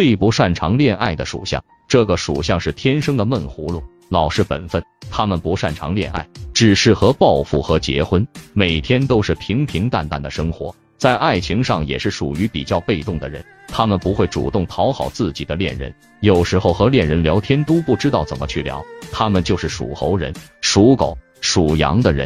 最不擅长恋爱的属相，这个属相是天生的闷葫芦，老实本分。他们不擅长恋爱，只适合报复和结婚，每天都是平平淡淡的生活，在爱情上也是属于比较被动的人。他们不会主动讨好自己的恋人，有时候和恋人聊天都不知道怎么去聊，他们就是属猴人、属狗、属羊的人。